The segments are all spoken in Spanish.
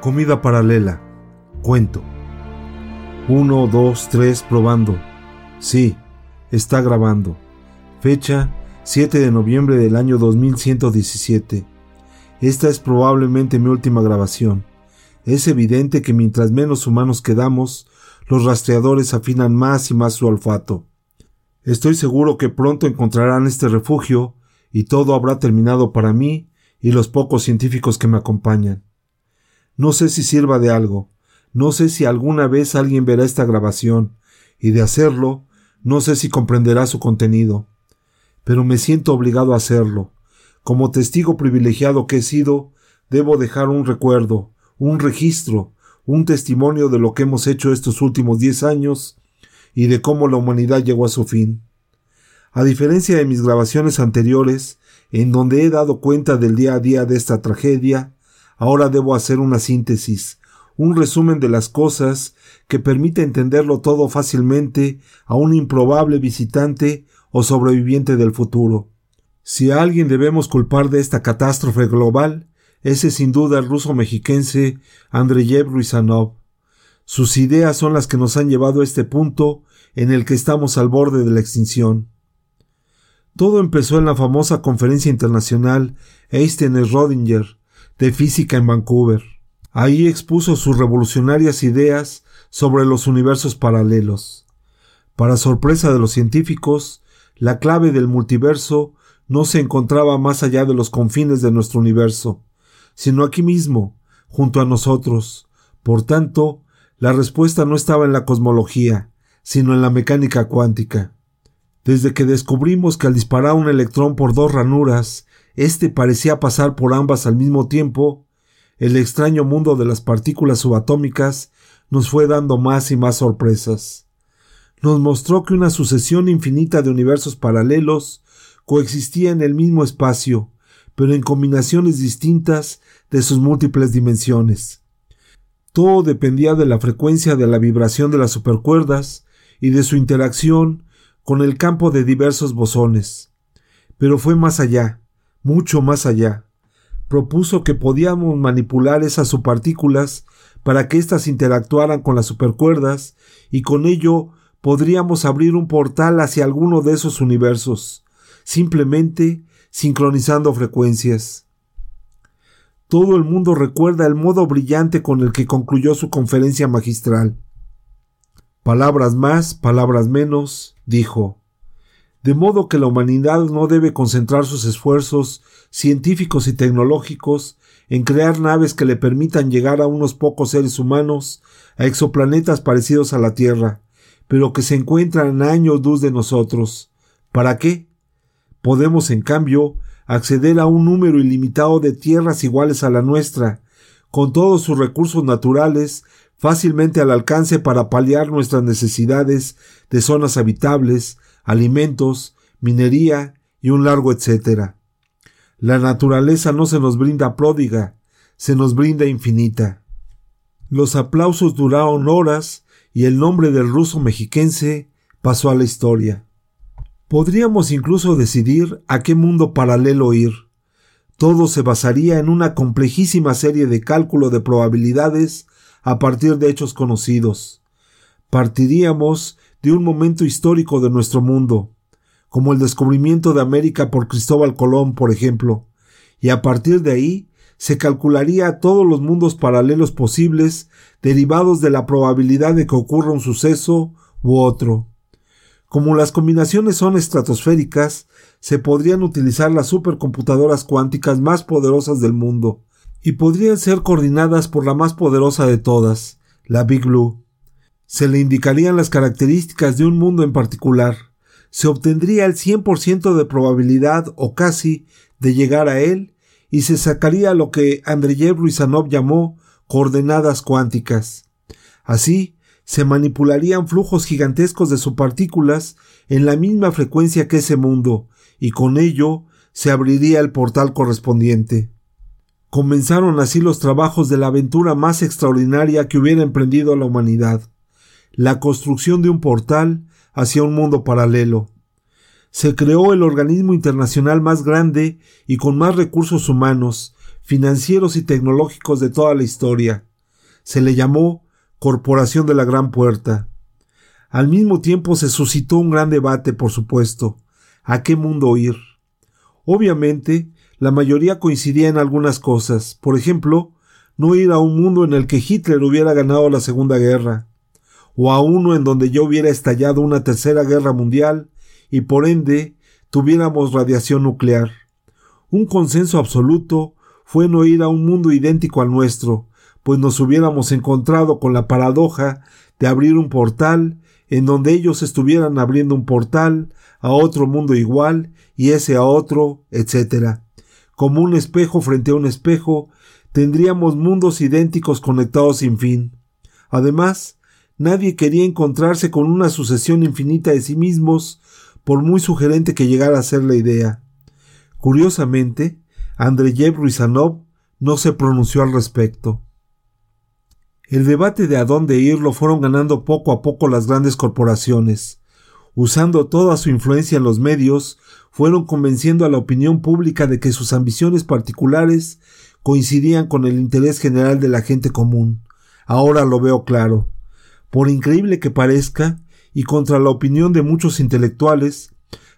Comida paralela. Cuento. 1, 2, 3, probando. Sí, está grabando. Fecha 7 de noviembre del año 2117. Esta es probablemente mi última grabación. Es evidente que mientras menos humanos quedamos, los rastreadores afinan más y más su olfato. Estoy seguro que pronto encontrarán este refugio y todo habrá terminado para mí y los pocos científicos que me acompañan. No sé si sirva de algo, no sé si alguna vez alguien verá esta grabación, y de hacerlo, no sé si comprenderá su contenido. Pero me siento obligado a hacerlo. Como testigo privilegiado que he sido, debo dejar un recuerdo, un registro, un testimonio de lo que hemos hecho estos últimos diez años y de cómo la humanidad llegó a su fin. A diferencia de mis grabaciones anteriores, en donde he dado cuenta del día a día de esta tragedia, Ahora debo hacer una síntesis, un resumen de las cosas que permita entenderlo todo fácilmente a un improbable visitante o sobreviviente del futuro. Si a alguien debemos culpar de esta catástrofe global, ese sin duda el ruso mexiquense Andreyev Ruizanov. Sus ideas son las que nos han llevado a este punto en el que estamos al borde de la extinción. Todo empezó en la famosa conferencia internacional Einstein-Rodinger, de física en Vancouver. Ahí expuso sus revolucionarias ideas sobre los universos paralelos. Para sorpresa de los científicos, la clave del multiverso no se encontraba más allá de los confines de nuestro universo, sino aquí mismo, junto a nosotros. Por tanto, la respuesta no estaba en la cosmología, sino en la mecánica cuántica. Desde que descubrimos que al disparar un electrón por dos ranuras este parecía pasar por ambas al mismo tiempo. El extraño mundo de las partículas subatómicas nos fue dando más y más sorpresas. Nos mostró que una sucesión infinita de universos paralelos coexistía en el mismo espacio, pero en combinaciones distintas de sus múltiples dimensiones. Todo dependía de la frecuencia de la vibración de las supercuerdas y de su interacción con el campo de diversos bosones. Pero fue más allá mucho más allá. Propuso que podíamos manipular esas subpartículas para que éstas interactuaran con las supercuerdas y con ello podríamos abrir un portal hacia alguno de esos universos, simplemente sincronizando frecuencias. Todo el mundo recuerda el modo brillante con el que concluyó su conferencia magistral. Palabras más, palabras menos, dijo de modo que la humanidad no debe concentrar sus esfuerzos científicos y tecnológicos en crear naves que le permitan llegar a unos pocos seres humanos a exoplanetas parecidos a la Tierra, pero que se encuentran a años luz de nosotros. ¿Para qué? Podemos, en cambio, acceder a un número ilimitado de tierras iguales a la nuestra, con todos sus recursos naturales fácilmente al alcance para paliar nuestras necesidades de zonas habitables, alimentos, minería y un largo etcétera. La naturaleza no se nos brinda pródiga, se nos brinda infinita. Los aplausos duraron horas y el nombre del ruso mexiquense pasó a la historia. Podríamos incluso decidir a qué mundo paralelo ir. Todo se basaría en una complejísima serie de cálculo de probabilidades a partir de hechos conocidos. Partiríamos de un momento histórico de nuestro mundo, como el descubrimiento de América por Cristóbal Colón, por ejemplo, y a partir de ahí se calcularía todos los mundos paralelos posibles derivados de la probabilidad de que ocurra un suceso u otro. Como las combinaciones son estratosféricas, se podrían utilizar las supercomputadoras cuánticas más poderosas del mundo, y podrían ser coordinadas por la más poderosa de todas, la Big Blue se le indicarían las características de un mundo en particular, se obtendría el 100% de probabilidad o casi de llegar a él y se sacaría lo que Andreyev Ruizanov llamó coordenadas cuánticas. Así, se manipularían flujos gigantescos de subpartículas en la misma frecuencia que ese mundo, y con ello se abriría el portal correspondiente. Comenzaron así los trabajos de la aventura más extraordinaria que hubiera emprendido la humanidad la construcción de un portal hacia un mundo paralelo. Se creó el organismo internacional más grande y con más recursos humanos, financieros y tecnológicos de toda la historia. Se le llamó Corporación de la Gran Puerta. Al mismo tiempo se suscitó un gran debate, por supuesto. ¿A qué mundo ir? Obviamente, la mayoría coincidía en algunas cosas. Por ejemplo, no ir a un mundo en el que Hitler hubiera ganado la Segunda Guerra, o a uno en donde ya hubiera estallado una tercera guerra mundial y por ende tuviéramos radiación nuclear. Un consenso absoluto fue no ir a un mundo idéntico al nuestro, pues nos hubiéramos encontrado con la paradoja de abrir un portal en donde ellos estuvieran abriendo un portal a otro mundo igual y ese a otro, etc. Como un espejo frente a un espejo, tendríamos mundos idénticos conectados sin fin. Además, nadie quería encontrarse con una sucesión infinita de sí mismos, por muy sugerente que llegara a ser la idea. Curiosamente, Andreyev Ruizanov no se pronunció al respecto. El debate de a dónde ir lo fueron ganando poco a poco las grandes corporaciones. Usando toda su influencia en los medios, fueron convenciendo a la opinión pública de que sus ambiciones particulares coincidían con el interés general de la gente común. Ahora lo veo claro. Por increíble que parezca, y contra la opinión de muchos intelectuales,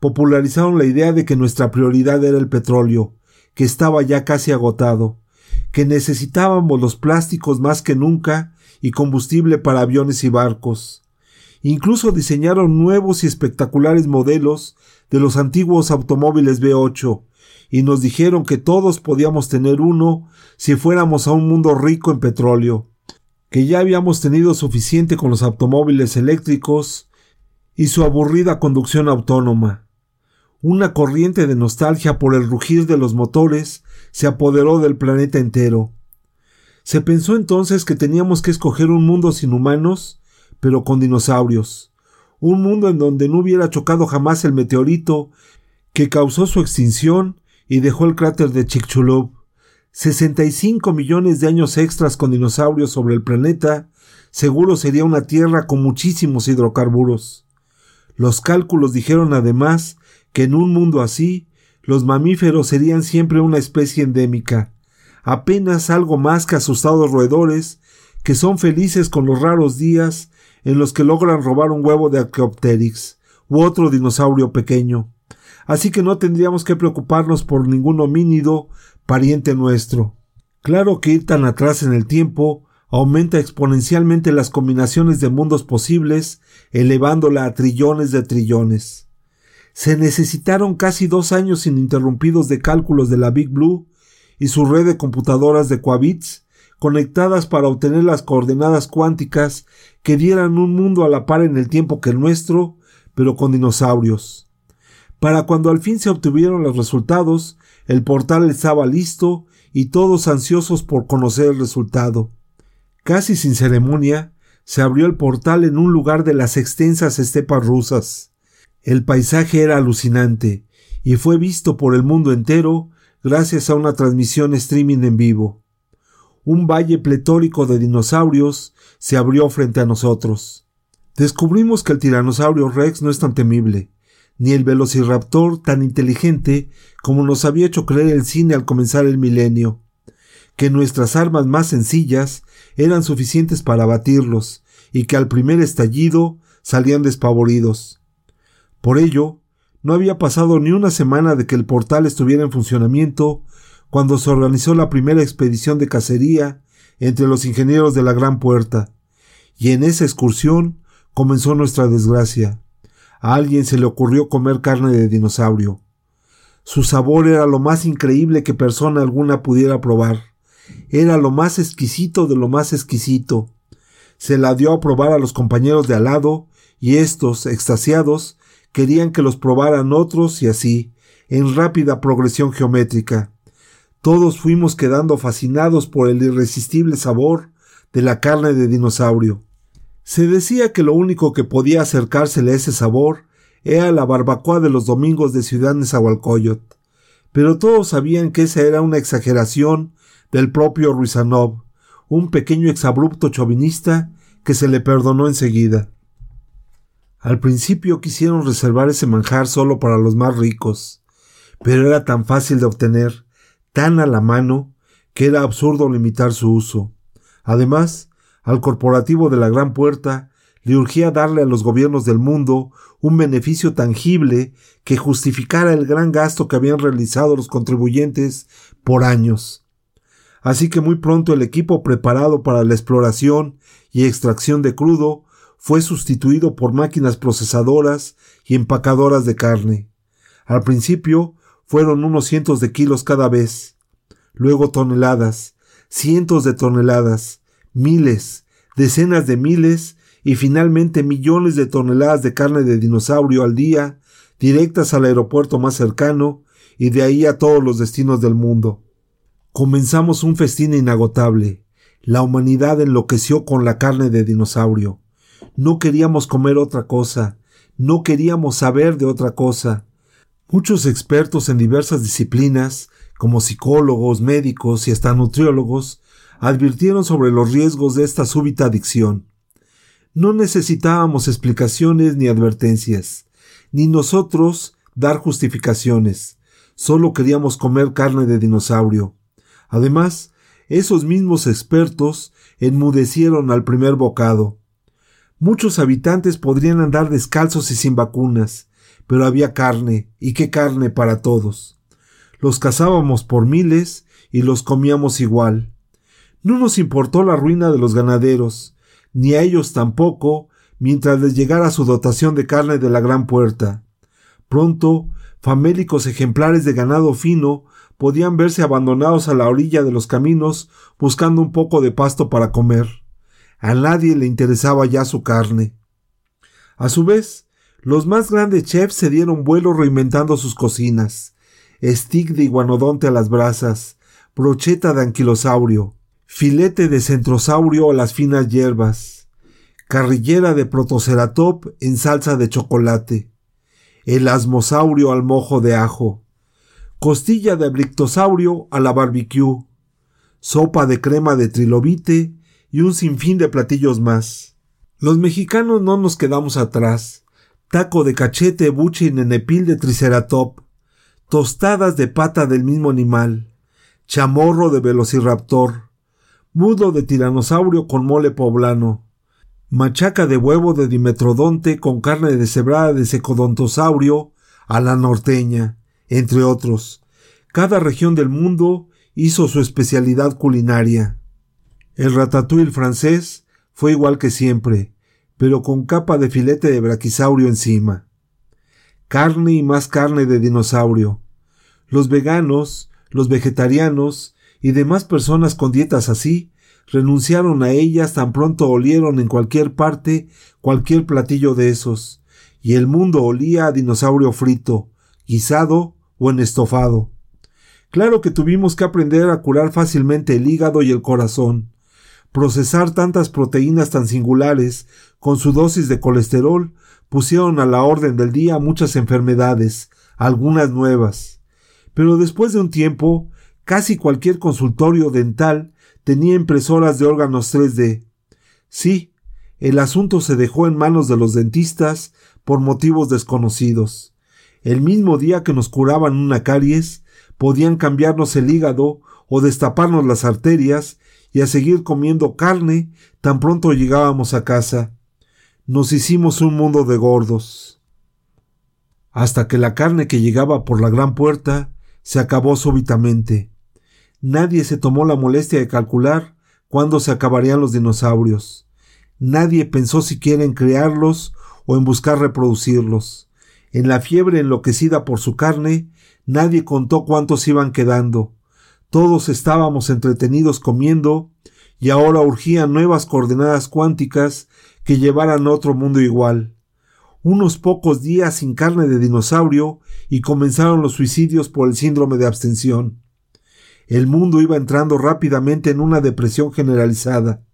popularizaron la idea de que nuestra prioridad era el petróleo, que estaba ya casi agotado, que necesitábamos los plásticos más que nunca y combustible para aviones y barcos. Incluso diseñaron nuevos y espectaculares modelos de los antiguos automóviles V8 y nos dijeron que todos podíamos tener uno si fuéramos a un mundo rico en petróleo, que ya habíamos tenido suficiente con los automóviles eléctricos y su aburrida conducción autónoma. Una corriente de nostalgia por el rugir de los motores se apoderó del planeta entero. Se pensó entonces que teníamos que escoger un mundo sin humanos, pero con dinosaurios, un mundo en donde no hubiera chocado jamás el meteorito que causó su extinción y dejó el cráter de Chicxulub. 65 millones de años extras con dinosaurios sobre el planeta, seguro sería una tierra con muchísimos hidrocarburos. Los cálculos dijeron además que en un mundo así los mamíferos serían siempre una especie endémica, apenas algo más que asustados roedores que son felices con los raros días en los que logran robar un huevo de Archaeopteryx u otro dinosaurio pequeño. Así que no tendríamos que preocuparnos por ningún homínido pariente nuestro. Claro que ir tan atrás en el tiempo aumenta exponencialmente las combinaciones de mundos posibles, elevándola a trillones de trillones. Se necesitaron casi dos años ininterrumpidos de cálculos de la Big Blue y su red de computadoras de Quabits conectadas para obtener las coordenadas cuánticas que dieran un mundo a la par en el tiempo que el nuestro, pero con dinosaurios. Para cuando al fin se obtuvieron los resultados, el portal estaba listo y todos ansiosos por conocer el resultado. Casi sin ceremonia, se abrió el portal en un lugar de las extensas estepas rusas. El paisaje era alucinante y fue visto por el mundo entero gracias a una transmisión streaming en vivo. Un valle pletórico de dinosaurios se abrió frente a nosotros. Descubrimos que el tiranosaurio Rex no es tan temible, ni el velociraptor tan inteligente como nos había hecho creer el cine al comenzar el milenio, que nuestras armas más sencillas eran suficientes para abatirlos, y que al primer estallido salían despavoridos. Por ello, no había pasado ni una semana de que el portal estuviera en funcionamiento cuando se organizó la primera expedición de cacería entre los ingenieros de la Gran Puerta, y en esa excursión comenzó nuestra desgracia. A alguien se le ocurrió comer carne de dinosaurio. Su sabor era lo más increíble que persona alguna pudiera probar. Era lo más exquisito de lo más exquisito. Se la dio a probar a los compañeros de al lado, y estos, extasiados, querían que los probaran otros y así, en rápida progresión geométrica. Todos fuimos quedando fascinados por el irresistible sabor de la carne de dinosaurio. Se decía que lo único que podía acercársele a ese sabor era la barbacoa de los domingos de Ciudad Nezahualcóyotl, pero todos sabían que esa era una exageración del propio Ruizanov, un pequeño exabrupto chauvinista que se le perdonó enseguida. Al principio quisieron reservar ese manjar solo para los más ricos, pero era tan fácil de obtener, tan a la mano, que era absurdo limitar su uso. Además, Al corporativo de la Gran Puerta le urgía darle a los gobiernos del mundo un beneficio tangible que justificara el gran gasto que habían realizado los contribuyentes por años. Así que muy pronto el equipo preparado para la exploración y extracción de crudo fue sustituido por máquinas procesadoras y empacadoras de carne. Al principio fueron unos cientos de kilos cada vez, luego toneladas, cientos de toneladas, miles, decenas de miles y finalmente millones de toneladas de carne de dinosaurio al día, directas al aeropuerto más cercano y de ahí a todos los destinos del mundo. Comenzamos un festín inagotable. La humanidad enloqueció con la carne de dinosaurio. No queríamos comer otra cosa, no queríamos saber de otra cosa. Muchos expertos en diversas disciplinas, como psicólogos, médicos y hasta nutriólogos, advirtieron sobre los riesgos de esta súbita adicción. No necesitábamos explicaciones ni advertencias, ni nosotros dar justificaciones. Solo queríamos comer carne de dinosaurio. Además, esos mismos expertos enmudecieron al primer bocado. Muchos habitantes podrían andar descalzos y sin vacunas, pero había carne, y qué carne para todos. Los cazábamos por miles y los comíamos igual. No nos importó la ruina de los ganaderos, ni a ellos tampoco, mientras les llegara su dotación de carne de la gran puerta. Pronto, famélicos ejemplares de ganado fino podían verse abandonados a la orilla de los caminos buscando un poco de pasto para comer. A nadie le interesaba ya su carne. A su vez, los más grandes chefs se dieron vuelo reinventando sus cocinas. Stick de iguanodonte a las brasas, brocheta de anquilosaurio, filete de centrosaurio a las finas hierbas, carrillera de protoceratop en salsa de chocolate, el asmosaurio al mojo de ajo, costilla de brictosaurio a la barbecue, sopa de crema de trilobite y un sinfín de platillos más. Los mexicanos no nos quedamos atrás. Taco de cachete, buche y nenepil de triceratop, tostadas de pata del mismo animal, chamorro de velociraptor, mudo de tiranosaurio con mole poblano, machaca de huevo de dimetrodonte con carne de cebrada de secodontosaurio a la norteña, entre otros. Cada región del mundo hizo su especialidad culinaria. El ratatouille francés fue igual que siempre, pero con capa de filete de braquisaurio encima. Carne y más carne de dinosaurio. Los veganos, los vegetarianos y demás personas con dietas así renunciaron a ellas tan pronto olieron en cualquier parte cualquier platillo de esos, y el mundo olía a dinosaurio frito, guisado o en estofado. Claro que tuvimos que aprender a curar fácilmente el hígado y el corazón, procesar tantas proteínas tan singulares con su dosis de colesterol pusieron a la orden del día muchas enfermedades, algunas nuevas. Pero después de un tiempo, casi cualquier consultorio dental tenía impresoras de órganos 3D. Sí, el asunto se dejó en manos de los dentistas por motivos desconocidos. El mismo día que nos curaban una caries, podían cambiarnos el hígado o destaparnos las arterias y a seguir comiendo carne tan pronto llegábamos a casa. Nos hicimos un mundo de gordos. Hasta que la carne que llegaba por la gran puerta se acabó súbitamente. Nadie se tomó la molestia de calcular cuándo se acabarían los dinosaurios. Nadie pensó siquiera en crearlos o en buscar reproducirlos. En la fiebre enloquecida por su carne, nadie contó cuántos iban quedando. Todos estábamos entretenidos comiendo y ahora urgían nuevas coordenadas cuánticas que llevaran a otro mundo igual. Unos pocos días sin carne de dinosaurio y comenzaron los suicidios por el síndrome de abstención. El mundo iba entrando rápidamente en una depresión generalizada.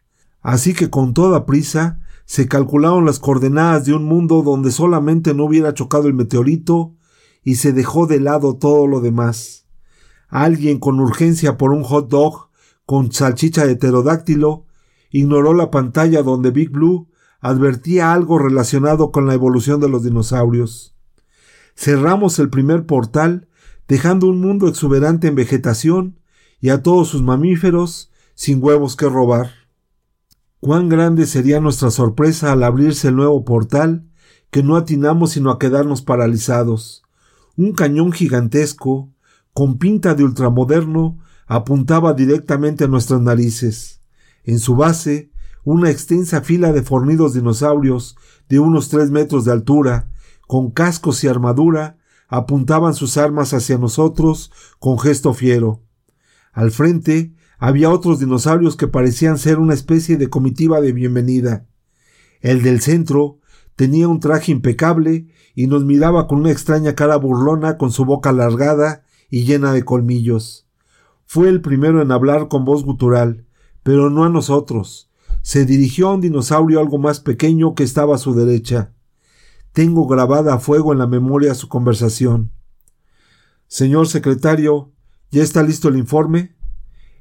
Así que con toda prisa se calcularon las coordenadas de un mundo donde solamente no hubiera chocado el meteorito y se dejó de lado todo lo demás. Alguien con urgencia por un hot dog con salchicha de pterodáctilo ignoró la pantalla donde Big Blue advertía algo relacionado con la evolución de los dinosaurios. Cerramos el primer portal dejando un mundo exuberante en vegetación y a todos sus mamíferos sin huevos que robar. Cuán grande sería nuestra sorpresa al abrirse el nuevo portal, que no atinamos sino a quedarnos paralizados. Un cañón gigantesco, con pinta de ultramoderno, apuntaba directamente a nuestras narices. En su base, una extensa fila de fornidos dinosaurios de unos tres metros de altura, con cascos y armadura, apuntaban sus armas hacia nosotros con gesto fiero. Al frente había otros dinosaurios que parecían ser una especie de comitiva de bienvenida. El del centro tenía un traje impecable y nos miraba con una extraña cara burlona con su boca alargada y llena de colmillos. Fue el primero en hablar con voz gutural, pero no a nosotros. Se dirigió a un dinosaurio algo más pequeño que estaba a su derecha. Tengo grabada a fuego en la memoria su conversación. Señor secretario, ¿ya está listo el informe?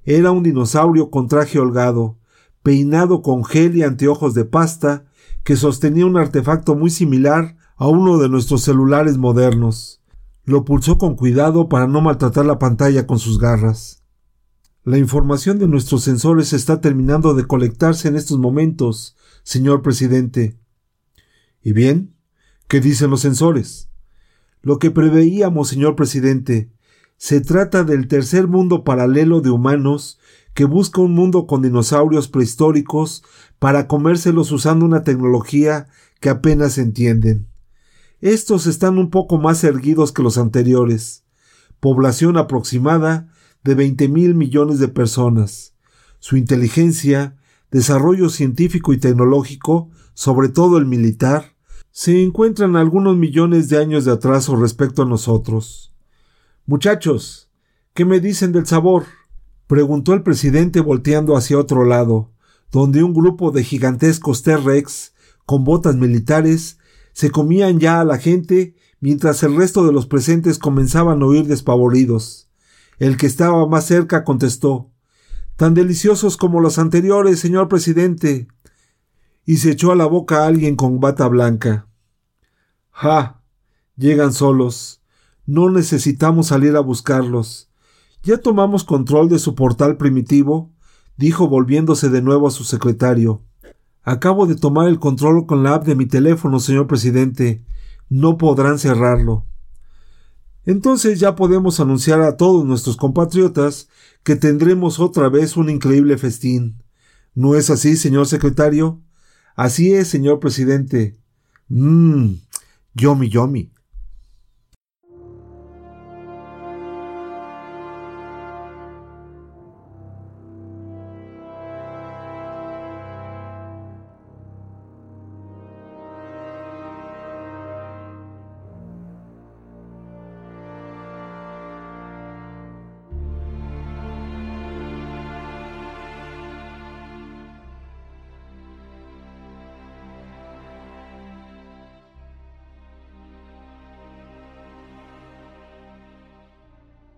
Era un dinosaurio con traje holgado, peinado con gel y anteojos de pasta, que sostenía un artefacto muy similar a uno de nuestros celulares modernos. Lo pulsó con cuidado para no maltratar la pantalla con sus garras. La información de nuestros sensores está terminando de colectarse en estos momentos, señor presidente. ¿Y bien? ¿Qué dicen los sensores? Lo que preveíamos, señor presidente. Se trata del tercer mundo paralelo de humanos que busca un mundo con dinosaurios prehistóricos para comérselos usando una tecnología que apenas entienden. Estos están un poco más erguidos que los anteriores. Población aproximada de 20 mil millones de personas. Su inteligencia, desarrollo científico y tecnológico, sobre todo el militar, se encuentran algunos millones de años de atraso respecto a nosotros. Muchachos, ¿qué me dicen del sabor? preguntó el presidente volteando hacia otro lado, donde un grupo de gigantescos T-Rex con botas militares se comían ya a la gente mientras el resto de los presentes comenzaban a oír despavoridos. El que estaba más cerca contestó Tan deliciosos como los anteriores, señor presidente. y se echó a la boca a alguien con bata blanca. Ja. Llegan solos. No necesitamos salir a buscarlos. Ya tomamos control de su portal primitivo, dijo volviéndose de nuevo a su secretario. Acabo de tomar el control con la app de mi teléfono, señor presidente. No podrán cerrarlo. Entonces ya podemos anunciar a todos nuestros compatriotas que tendremos otra vez un increíble festín. ¿No es así, señor secretario? Así es, señor presidente. Mmm, yomi yomi.